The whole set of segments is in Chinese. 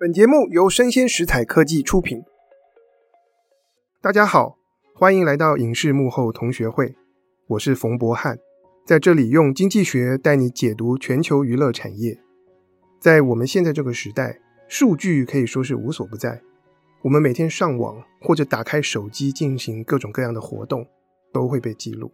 本节目由生鲜食材科技出品。大家好，欢迎来到影视幕后同学会，我是冯博翰，在这里用经济学带你解读全球娱乐产业。在我们现在这个时代，数据可以说是无所不在。我们每天上网或者打开手机进行各种各样的活动，都会被记录。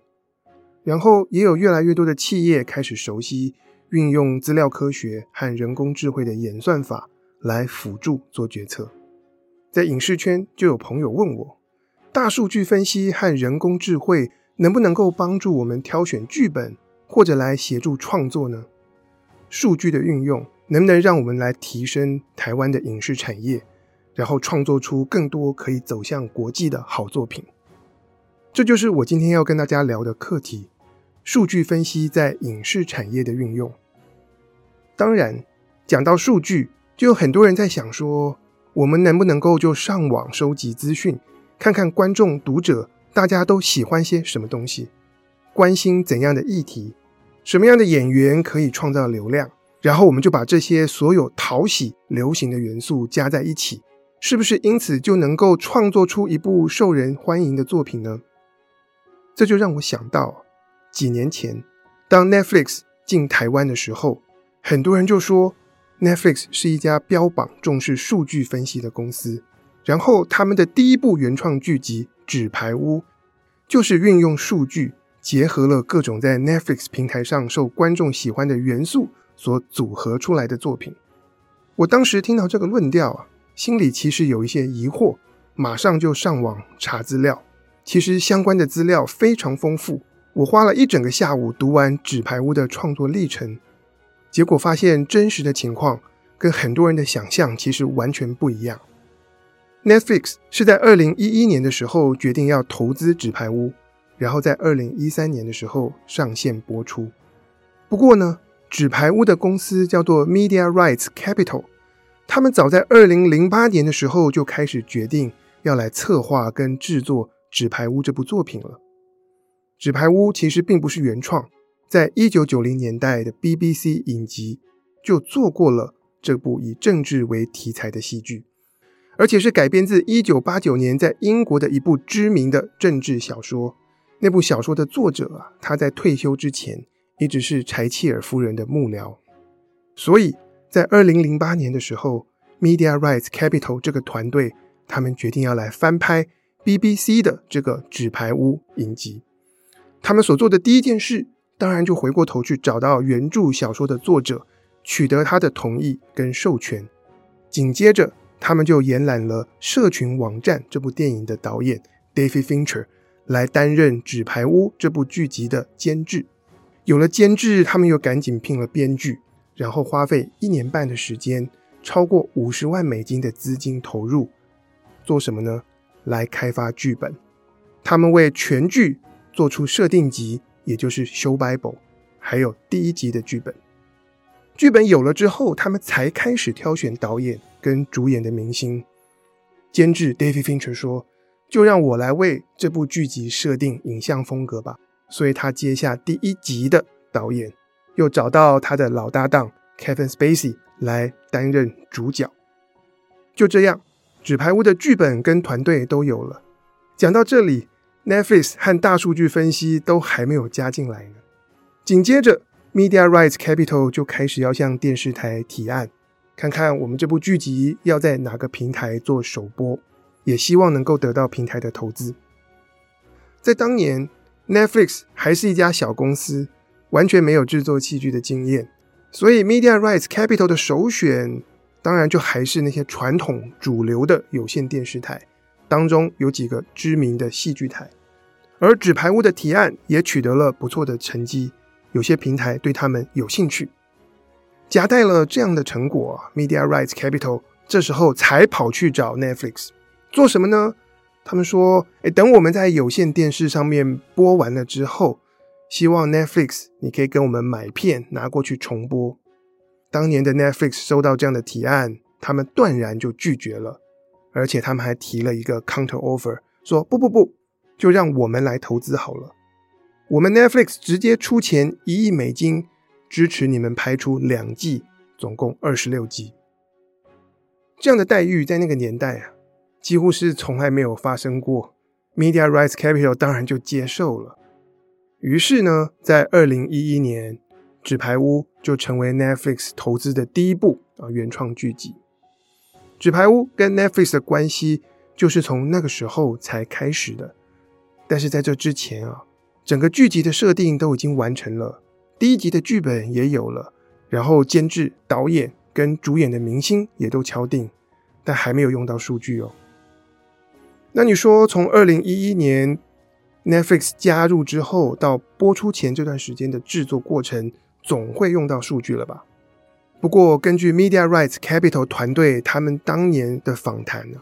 然后也有越来越多的企业开始熟悉运用资料科学和人工智慧的演算法来辅助做决策。在影视圈就有朋友问我，大数据分析和人工智慧能不能够帮助我们挑选剧本，或者来协助创作呢？数据的运用能不能让我们来提升台湾的影视产业，然后创作出更多可以走向国际的好作品？这就是我今天要跟大家聊的课题。数据分析在影视产业的运用，当然讲到数据，就有很多人在想说，我们能不能够就上网收集资讯，看看观众、读者大家都喜欢些什么东西，关心怎样的议题，什么样的演员可以创造流量，然后我们就把这些所有讨喜、流行的元素加在一起，是不是因此就能够创作出一部受人欢迎的作品呢？这就让我想到。几年前，当 Netflix 进台湾的时候，很多人就说 Netflix 是一家标榜重视数据分析的公司。然后，他们的第一部原创剧集《纸牌屋》就是运用数据，结合了各种在 Netflix 平台上受观众喜欢的元素所组合出来的作品。我当时听到这个论调啊，心里其实有一些疑惑，马上就上网查资料。其实相关的资料非常丰富。我花了一整个下午读完《纸牌屋》的创作历程，结果发现真实的情况跟很多人的想象其实完全不一样。Netflix 是在二零一一年的时候决定要投资《纸牌屋》，然后在二零一三年的时候上线播出。不过呢，《纸牌屋》的公司叫做 Media Rights Capital，他们早在二零零八年的时候就开始决定要来策划跟制作《纸牌屋》这部作品了。《纸牌屋》其实并不是原创，在一九九零年代的 BBC 影集就做过了这部以政治为题材的戏剧，而且是改编自一九八九年在英国的一部知名的政治小说。那部小说的作者啊，他在退休之前一直是柴契尔夫人的幕僚，所以在二零零八年的时候，Media Rights Capital 这个团队他们决定要来翻拍 BBC 的这个《纸牌屋》影集。他们所做的第一件事，当然就回过头去找到原著小说的作者，取得他的同意跟授权。紧接着，他们就延揽了《社群网站》这部电影的导演 David Fincher 来担任《纸牌屋》这部剧集的监制。有了监制，他们又赶紧聘了编剧，然后花费一年半的时间，超过五十万美金的资金投入，做什么呢？来开发剧本。他们为全剧。做出设定集，也就是 Show Bible，还有第一集的剧本。剧本有了之后，他们才开始挑选导演跟主演的明星。监制 David Fincher 说：“就让我来为这部剧集设定影像风格吧。”所以他接下第一集的导演，又找到他的老搭档 Kevin Spacey 来担任主角。就这样，《纸牌屋》的剧本跟团队都有了。讲到这里。Netflix 和大数据分析都还没有加进来呢。紧接着，Media Rights Capital 就开始要向电视台提案，看看我们这部剧集要在哪个平台做首播，也希望能够得到平台的投资。在当年，Netflix 还是一家小公司，完全没有制作戏剧的经验，所以 Media Rights Capital 的首选，当然就还是那些传统主流的有线电视台。当中有几个知名的戏剧台，而《纸牌屋》的提案也取得了不错的成绩，有些平台对他们有兴趣。夹带了这样的成果，Media Rights Capital 这时候才跑去找 Netflix 做什么呢？他们说：“诶，等我们在有线电视上面播完了之后，希望 Netflix 你可以跟我们买片拿过去重播。”当年的 Netflix 收到这样的提案，他们断然就拒绝了。而且他们还提了一个 counter offer，说不不不，就让我们来投资好了。我们 Netflix 直接出钱一亿美金，支持你们拍出两季，总共二十六集。这样的待遇在那个年代啊，几乎是从来没有发生过。Media Rights Capital 当然就接受了。于是呢，在二零一一年，《纸牌屋》就成为 Netflix 投资的第一部啊原创剧集。《纸牌屋》跟 Netflix 的关系就是从那个时候才开始的。但是在这之前啊，整个剧集的设定都已经完成了，第一集的剧本也有了，然后监制、导演跟主演的明星也都敲定，但还没有用到数据哦。那你说，从二零一一年 Netflix 加入之后到播出前这段时间的制作过程，总会用到数据了吧？不过，根据 Media Rights Capital 团队他们当年的访谈呢，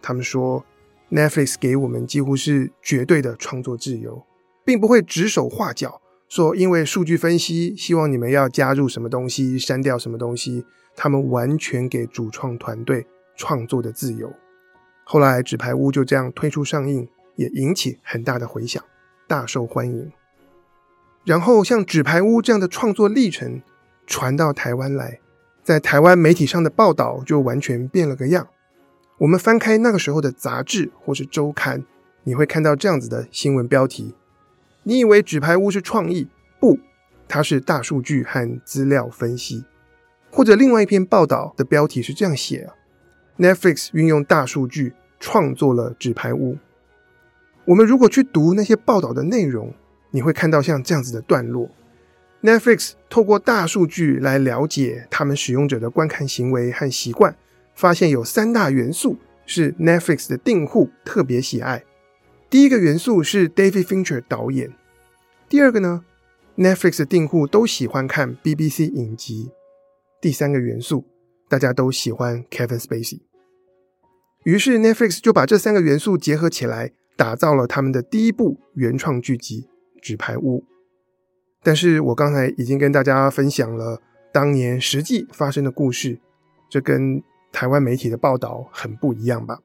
他们说 Netflix 给我们几乎是绝对的创作自由，并不会指手画脚，说因为数据分析希望你们要加入什么东西、删掉什么东西，他们完全给主创团队创作的自由。后来，《纸牌屋》就这样推出上映，也引起很大的回响，大受欢迎。然后，像《纸牌屋》这样的创作历程传到台湾来，在台湾媒体上的报道就完全变了个样。我们翻开那个时候的杂志或是周刊，你会看到这样子的新闻标题：你以为《纸牌屋》是创意？不，它是大数据和资料分析。或者另外一篇报道的标题是这样写啊。Netflix 运用大数据创作了《纸牌屋》。我们如果去读那些报道的内容，你会看到像这样子的段落：Netflix 透过大数据来了解他们使用者的观看行为和习惯，发现有三大元素是 Netflix 的订户特别喜爱。第一个元素是 David Fincher 导演。第二个呢，Netflix 的订户都喜欢看 BBC 影集。第三个元素。大家都喜欢 Kevin Spacey，于是 Netflix 就把这三个元素结合起来，打造了他们的第一部原创剧集《纸牌屋》。但是我刚才已经跟大家分享了当年实际发生的故事，这跟台湾媒体的报道很不一样吧？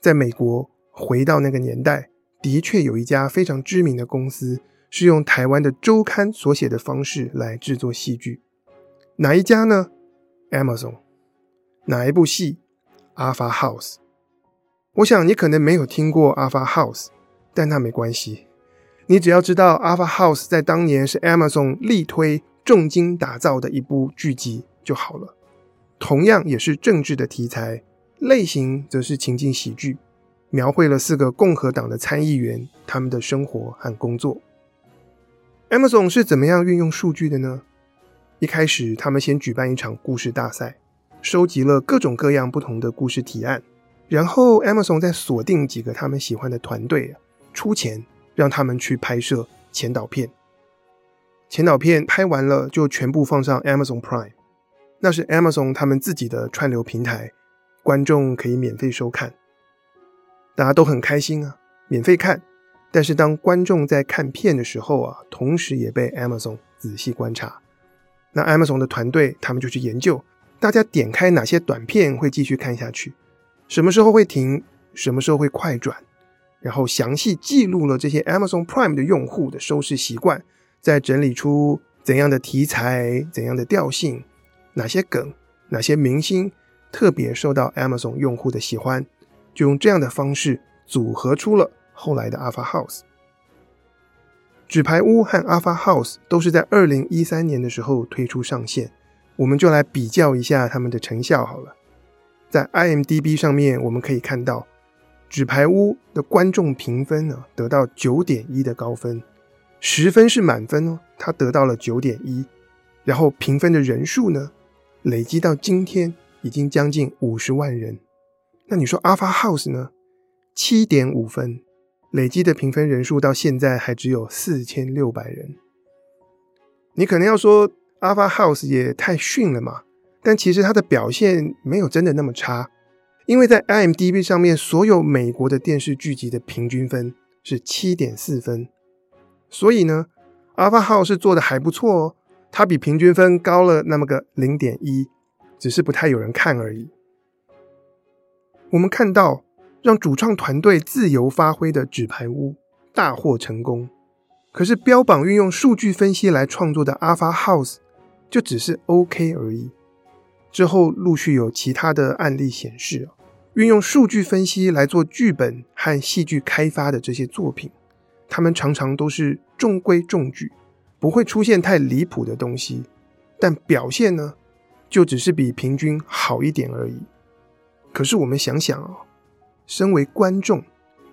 在美国，回到那个年代，的确有一家非常知名的公司，是用台湾的周刊所写的方式来制作戏剧。哪一家呢？Amazon 哪一部戏？Alpha House。我想你可能没有听过 Alpha House，但那没关系。你只要知道 Alpha House 在当年是 Amazon 力推、重金打造的一部剧集就好了。同样也是政治的题材，类型则是情景喜剧，描绘了四个共和党的参议员他们的生活和工作。Amazon 是怎么样运用数据的呢？一开始，他们先举办一场故事大赛，收集了各种各样不同的故事提案，然后 Amazon 再锁定几个他们喜欢的团队，出钱让他们去拍摄前导片。前导片拍完了，就全部放上 Amazon Prime，那是 Amazon 他们自己的串流平台，观众可以免费收看，大家都很开心啊，免费看。但是当观众在看片的时候啊，同时也被 Amazon 仔细观察。那 Amazon 的团队，他们就去研究，大家点开哪些短片会继续看下去，什么时候会停，什么时候会快转，然后详细记录了这些 Amazon Prime 的用户的收视习惯，再整理出怎样的题材、怎样的调性、哪些梗、哪些明星特别受到 Amazon 用户的喜欢，就用这样的方式组合出了后来的 Alpha House。纸牌屋和 Alpha House 都是在二零一三年的时候推出上线，我们就来比较一下他们的成效好了。在 IMDB 上面，我们可以看到纸牌屋的观众评分呢得到九点一的高分，十分是满分哦，它得到了九点一，然后评分的人数呢累积到今天已经将近五十万人。那你说 Alpha House 呢？七点五分。累积的评分人数到现在还只有四千六百人。你可能要说 Alpha House 也太逊了嘛？但其实它的表现没有真的那么差，因为在 IMDB 上面，所有美国的电视剧集的平均分是七点四分，所以呢，Alpha House 做的还不错哦，它比平均分高了那么个零点一，只是不太有人看而已。我们看到。让主创团队自由发挥的纸牌屋大获成功，可是标榜运用数据分析来创作的 Alpha House 就只是 OK 而已。之后陆续有其他的案例显示，运用数据分析来做剧本和戏剧开发的这些作品，他们常常都是中规中矩，不会出现太离谱的东西，但表现呢，就只是比平均好一点而已。可是我们想想啊，身为观众，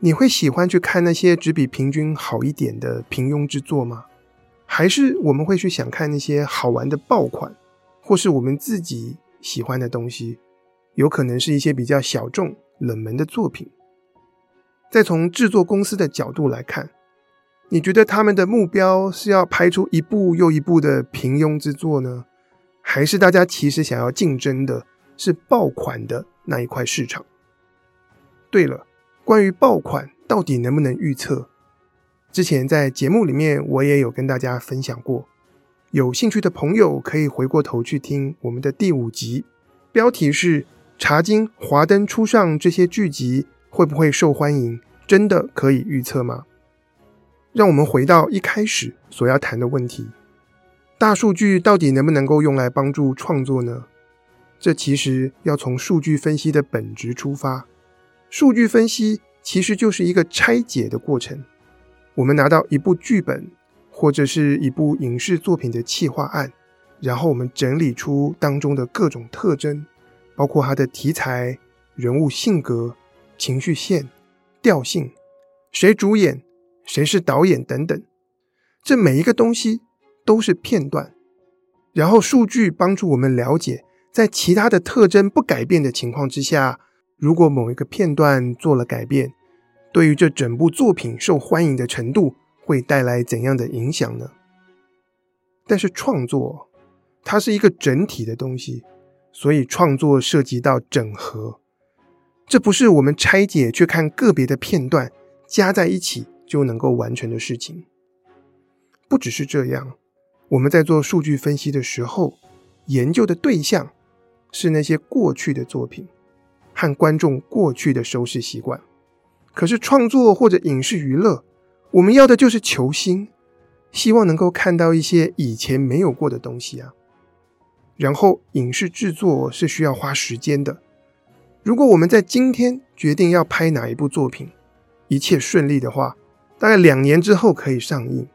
你会喜欢去看那些只比平均好一点的平庸之作吗？还是我们会去想看那些好玩的爆款，或是我们自己喜欢的东西？有可能是一些比较小众、冷门的作品。再从制作公司的角度来看，你觉得他们的目标是要拍出一部又一部的平庸之作呢？还是大家其实想要竞争的是爆款的那一块市场？对了，关于爆款到底能不能预测？之前在节目里面我也有跟大家分享过，有兴趣的朋友可以回过头去听我们的第五集，标题是。茶金、华灯初上这些剧集会不会受欢迎？真的可以预测吗？让我们回到一开始所要谈的问题：大数据到底能不能够用来帮助创作呢？这其实要从数据分析的本质出发。数据分析其实就是一个拆解的过程。我们拿到一部剧本或者是一部影视作品的企划案，然后我们整理出当中的各种特征。包括它的题材、人物性格、情绪线、调性、谁主演、谁是导演等等，这每一个东西都是片段。然后数据帮助我们了解，在其他的特征不改变的情况之下，如果某一个片段做了改变，对于这整部作品受欢迎的程度会带来怎样的影响呢？但是创作，它是一个整体的东西。所以创作涉及到整合，这不是我们拆解去看个别的片段加在一起就能够完成的事情。不只是这样，我们在做数据分析的时候，研究的对象是那些过去的作品和观众过去的收视习惯。可是创作或者影视娱乐，我们要的就是求新，希望能够看到一些以前没有过的东西啊。然后，影视制作是需要花时间的。如果我们在今天决定要拍哪一部作品，一切顺利的话，大概两年之后可以上映。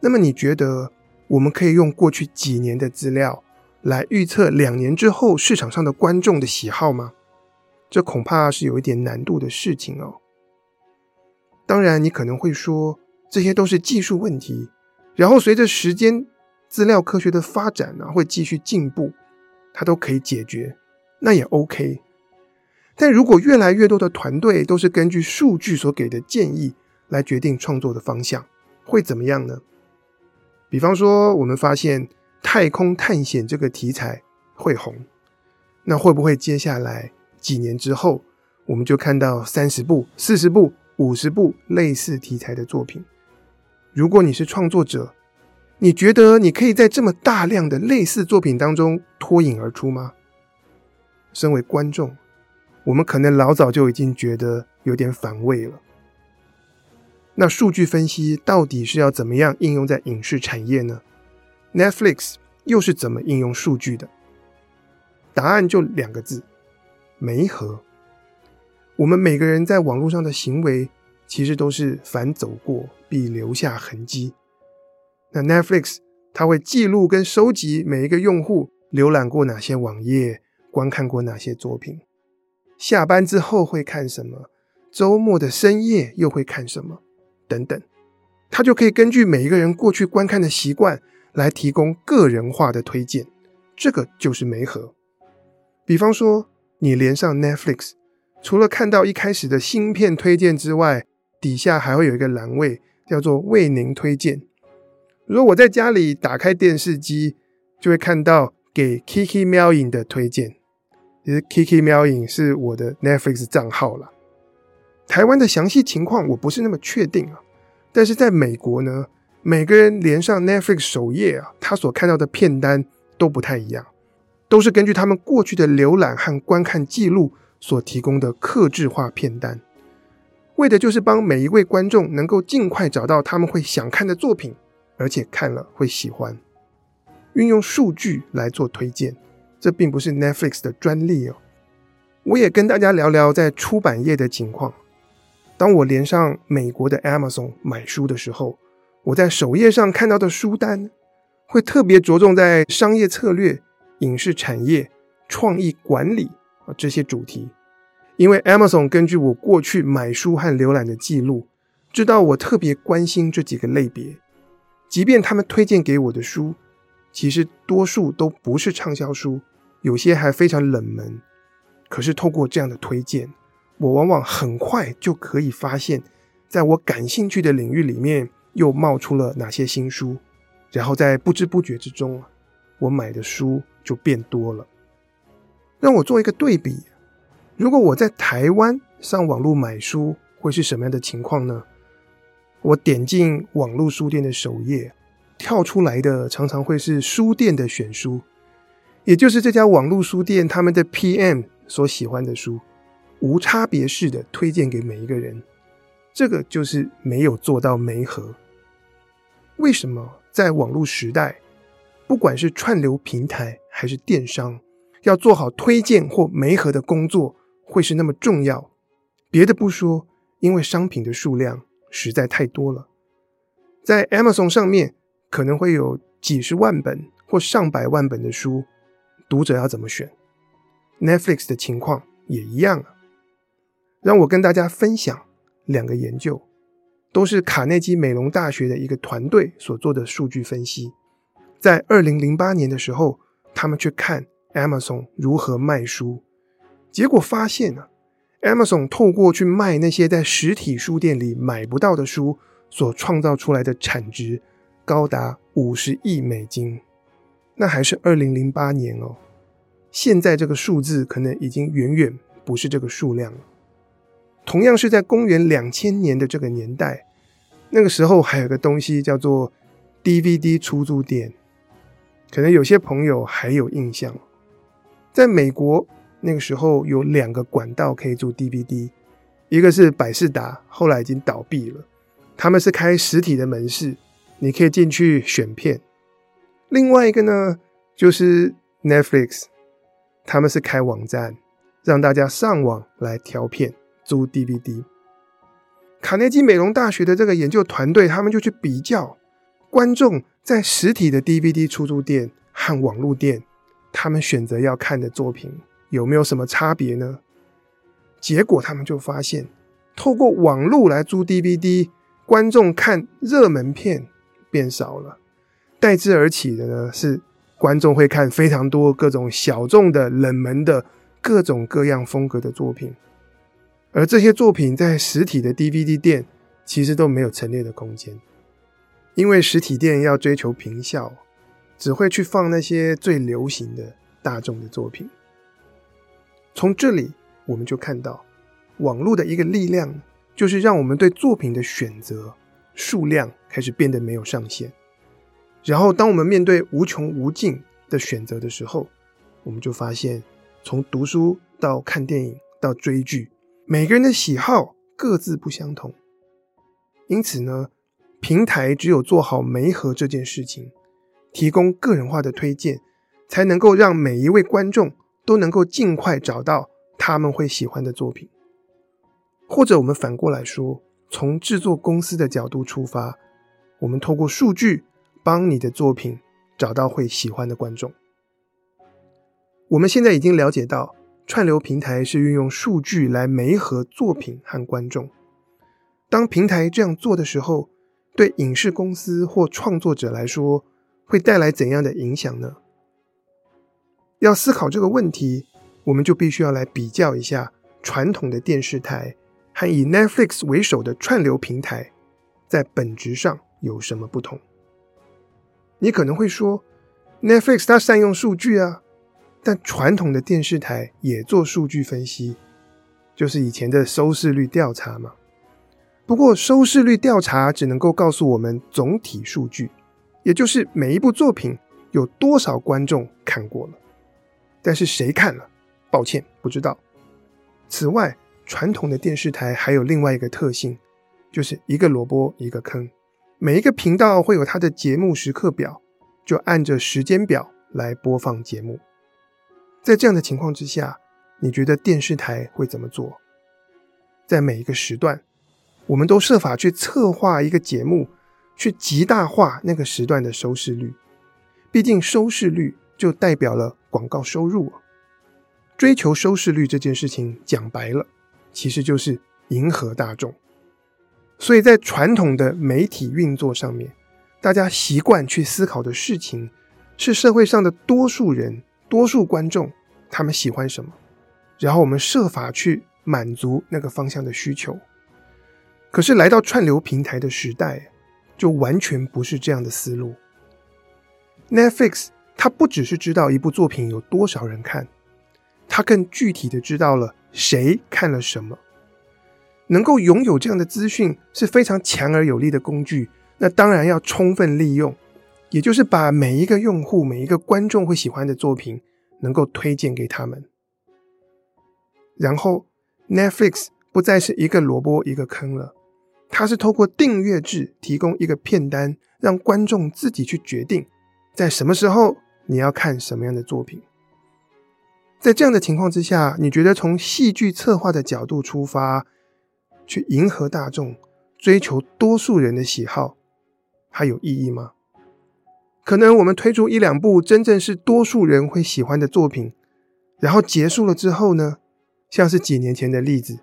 那么，你觉得我们可以用过去几年的资料来预测两年之后市场上的观众的喜好吗？这恐怕是有一点难度的事情哦。当然，你可能会说，这些都是技术问题。然后，随着时间，资料科学的发展呢，会继续进步，它都可以解决，那也 OK。但如果越来越多的团队都是根据数据所给的建议来决定创作的方向，会怎么样呢？比方说，我们发现太空探险这个题材会红，那会不会接下来几年之后，我们就看到三十部、四十部、五十部类似题材的作品？如果你是创作者，你觉得你可以在这么大量的类似作品当中脱颖而出吗？身为观众，我们可能老早就已经觉得有点反胃了。那数据分析到底是要怎么样应用在影视产业呢？Netflix 又是怎么应用数据的？答案就两个字：媒合。我们每个人在网络上的行为，其实都是凡走过必留下痕迹。那 Netflix 它会记录跟收集每一个用户浏览过哪些网页，观看过哪些作品，下班之后会看什么，周末的深夜又会看什么，等等，它就可以根据每一个人过去观看的习惯来提供个人化的推荐。这个就是媒合。比方说，你连上 Netflix，除了看到一开始的新片推荐之外，底下还会有一个栏位叫做为您推荐。如果我在家里打开电视机，就会看到给 Kiki 喵影的推荐。其实 Kiki 喵影是我的 Netflix 账号啦。台湾的详细情况我不是那么确定啊，但是在美国呢，每个人连上 Netflix 首页啊，他所看到的片单都不太一样，都是根据他们过去的浏览和观看记录所提供的客制化片单，为的就是帮每一位观众能够尽快找到他们会想看的作品。而且看了会喜欢，运用数据来做推荐，这并不是 Netflix 的专利哦。我也跟大家聊聊在出版业的情况。当我连上美国的 Amazon 买书的时候，我在首页上看到的书单会特别着重在商业策略、影视产业、创意管理啊这些主题，因为 Amazon 根据我过去买书和浏览的记录，知道我特别关心这几个类别。即便他们推荐给我的书，其实多数都不是畅销书，有些还非常冷门。可是透过这样的推荐，我往往很快就可以发现，在我感兴趣的领域里面又冒出了哪些新书，然后在不知不觉之中，我买的书就变多了。让我做一个对比，如果我在台湾上网络买书，会是什么样的情况呢？我点进网络书店的首页，跳出来的常常会是书店的选书，也就是这家网络书店他们的 PM 所喜欢的书，无差别式的推荐给每一个人。这个就是没有做到媒合。为什么在网络时代，不管是串流平台还是电商，要做好推荐或媒合的工作，会是那么重要？别的不说，因为商品的数量。实在太多了，在 Amazon 上面可能会有几十万本或上百万本的书，读者要怎么选？Netflix 的情况也一样啊。让我跟大家分享两个研究，都是卡内基美隆大学的一个团队所做的数据分析。在二零零八年的时候，他们去看 Amazon 如何卖书，结果发现呢、啊。Amazon 透过去卖那些在实体书店里买不到的书，所创造出来的产值高达五十亿美金。那还是二零零八年哦，现在这个数字可能已经远远不是这个数量了。同样是在公元两千年的这个年代，那个时候还有个东西叫做 DVD 出租店，可能有些朋友还有印象，在美国。那个时候有两个管道可以租 DVD，一个是百视达，后来已经倒闭了。他们是开实体的门市，你可以进去选片。另外一个呢，就是 Netflix，他们是开网站，让大家上网来挑片租 DVD。卡内基美容大学的这个研究团队，他们就去比较观众在实体的 DVD 出租店和网络店，他们选择要看的作品。有没有什么差别呢？结果他们就发现，透过网络来租 DVD，观众看热门片变少了，代之而起的呢是观众会看非常多各种小众的、冷门的各种各样风格的作品，而这些作品在实体的 DVD 店其实都没有陈列的空间，因为实体店要追求平效，只会去放那些最流行的大众的作品。从这里我们就看到，网络的一个力量，就是让我们对作品的选择数量开始变得没有上限。然后，当我们面对无穷无尽的选择的时候，我们就发现，从读书到看电影到追剧，每个人的喜好各自不相同。因此呢，平台只有做好媒合这件事情，提供个人化的推荐，才能够让每一位观众。都能够尽快找到他们会喜欢的作品，或者我们反过来说，从制作公司的角度出发，我们透过数据帮你的作品找到会喜欢的观众。我们现在已经了解到，串流平台是运用数据来媒合作品和观众。当平台这样做的时候，对影视公司或创作者来说，会带来怎样的影响呢？要思考这个问题，我们就必须要来比较一下传统的电视台和以 Netflix 为首的串流平台，在本质上有什么不同。你可能会说，Netflix 它善用数据啊，但传统的电视台也做数据分析，就是以前的收视率调查嘛。不过收视率调查只能够告诉我们总体数据，也就是每一部作品有多少观众看过了。但是谁看了？抱歉，不知道。此外，传统的电视台还有另外一个特性，就是一个萝卜一个坑，每一个频道会有它的节目时刻表，就按着时间表来播放节目。在这样的情况之下，你觉得电视台会怎么做？在每一个时段，我们都设法去策划一个节目，去极大化那个时段的收视率。毕竟收视率就代表了广告收入啊。追求收视率这件事情，讲白了，其实就是迎合大众。所以在传统的媒体运作上面，大家习惯去思考的事情，是社会上的多数人、多数观众他们喜欢什么，然后我们设法去满足那个方向的需求。可是来到串流平台的时代，就完全不是这样的思路。Netflix 它不只是知道一部作品有多少人看，它更具体的知道了谁看了什么。能够拥有这样的资讯是非常强而有力的工具，那当然要充分利用，也就是把每一个用户、每一个观众会喜欢的作品能够推荐给他们。然后 Netflix 不再是一个萝卜一个坑了，它是透过订阅制提供一个片单，让观众自己去决定在什么时候你要看什么样的作品。在这样的情况之下，你觉得从戏剧策划的角度出发，去迎合大众，追求多数人的喜好，还有意义吗？可能我们推出一两部真正是多数人会喜欢的作品，然后结束了之后呢？像是几年前的例子，《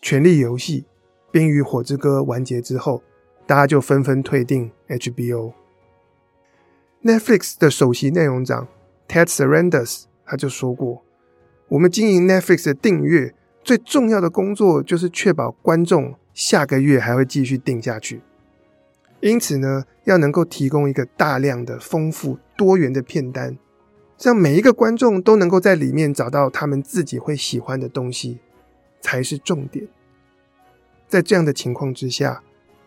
权力游戏》《冰与火之歌》完结之后，大家就纷纷退订 HBO。Netflix 的首席内容长 Ted Sarandos 他就说过：“我们经营 Netflix 的订阅。”最重要的工作就是确保观众下个月还会继续订下去。因此呢，要能够提供一个大量的、丰富、多元的片单，让每一个观众都能够在里面找到他们自己会喜欢的东西，才是重点。在这样的情况之下，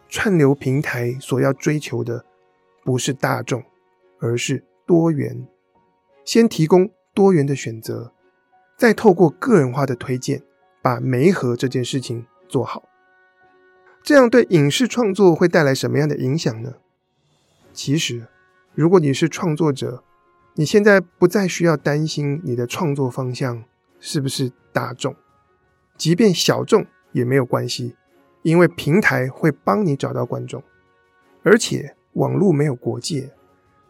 串流平台所要追求的不是大众，而是多元。先提供多元的选择，再透过个人化的推荐。把媒合这件事情做好，这样对影视创作会带来什么样的影响呢？其实，如果你是创作者，你现在不再需要担心你的创作方向是不是大众，即便小众也没有关系，因为平台会帮你找到观众，而且网络没有国界，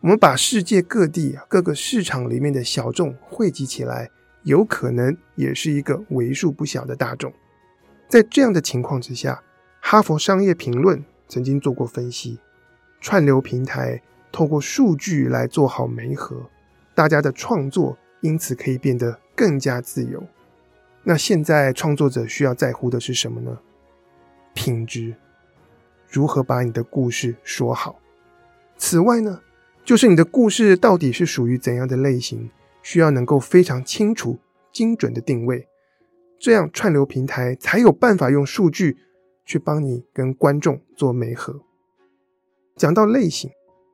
我们把世界各地各个市场里面的小众汇集起来。有可能也是一个为数不小的大众。在这样的情况之下，哈佛商业评论曾经做过分析，串流平台透过数据来做好媒合，大家的创作因此可以变得更加自由。那现在创作者需要在乎的是什么呢？品质，如何把你的故事说好。此外呢，就是你的故事到底是属于怎样的类型。需要能够非常清楚、精准的定位，这样串流平台才有办法用数据去帮你跟观众做媒合。讲到类型，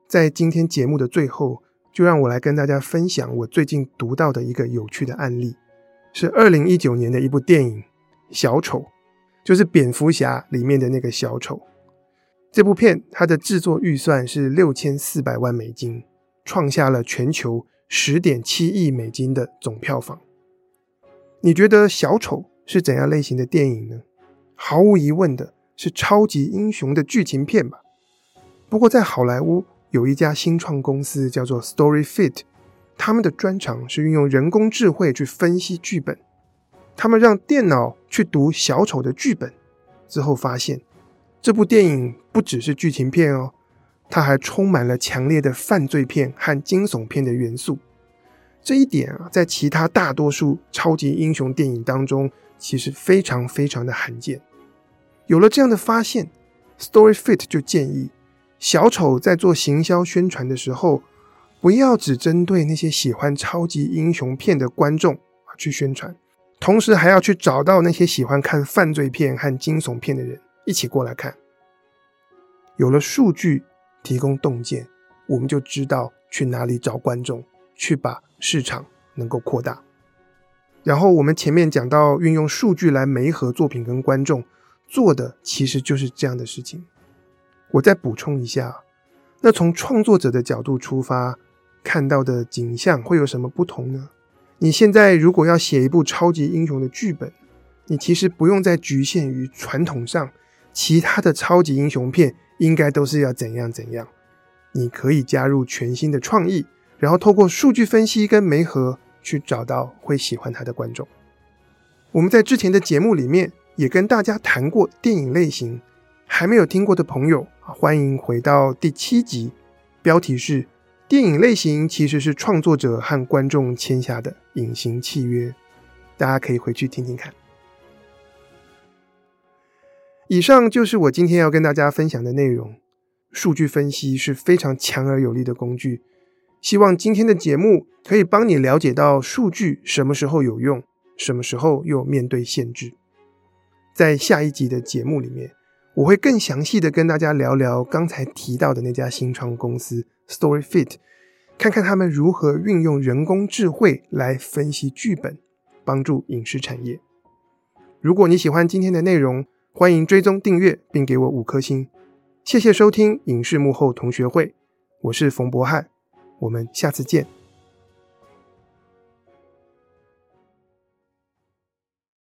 在今天节目的最后，就让我来跟大家分享我最近读到的一个有趣的案例，是二零一九年的一部电影《小丑》，就是蝙蝠侠里面的那个小丑。这部片它的制作预算是六千四百万美金，创下了全球。十点七亿美金的总票房，你觉得《小丑》是怎样类型的电影呢？毫无疑问的是超级英雄的剧情片吧。不过在好莱坞有一家新创公司叫做 StoryFit，他们的专长是运用人工智慧去分析剧本。他们让电脑去读《小丑》的剧本之后，发现这部电影不只是剧情片哦。它还充满了强烈的犯罪片和惊悚片的元素，这一点啊，在其他大多数超级英雄电影当中，其实非常非常的罕见。有了这样的发现，StoryFit 就建议小丑在做行销宣传的时候，不要只针对那些喜欢超级英雄片的观众啊去宣传，同时还要去找到那些喜欢看犯罪片和惊悚片的人一起过来看。有了数据。提供洞见，我们就知道去哪里找观众，去把市场能够扩大。然后我们前面讲到运用数据来媒合作品跟观众，做的其实就是这样的事情。我再补充一下，那从创作者的角度出发，看到的景象会有什么不同呢？你现在如果要写一部超级英雄的剧本，你其实不用再局限于传统上其他的超级英雄片应该都是要怎样怎样，你可以加入全新的创意，然后透过数据分析跟媒合去找到会喜欢它的观众。我们在之前的节目里面也跟大家谈过电影类型，还没有听过的朋友，欢迎回到第七集，标题是“电影类型其实是创作者和观众签下的隐形契约”，大家可以回去听听看。以上就是我今天要跟大家分享的内容。数据分析是非常强而有力的工具，希望今天的节目可以帮你了解到数据什么时候有用，什么时候又面对限制。在下一集的节目里面，我会更详细的跟大家聊聊刚才提到的那家新创公司 StoryFit，看看他们如何运用人工智慧来分析剧本，帮助影视产业。如果你喜欢今天的内容，欢迎追踪订阅，并给我五颗星。谢谢收听影视幕后同学会，我是冯博翰，我们下次见。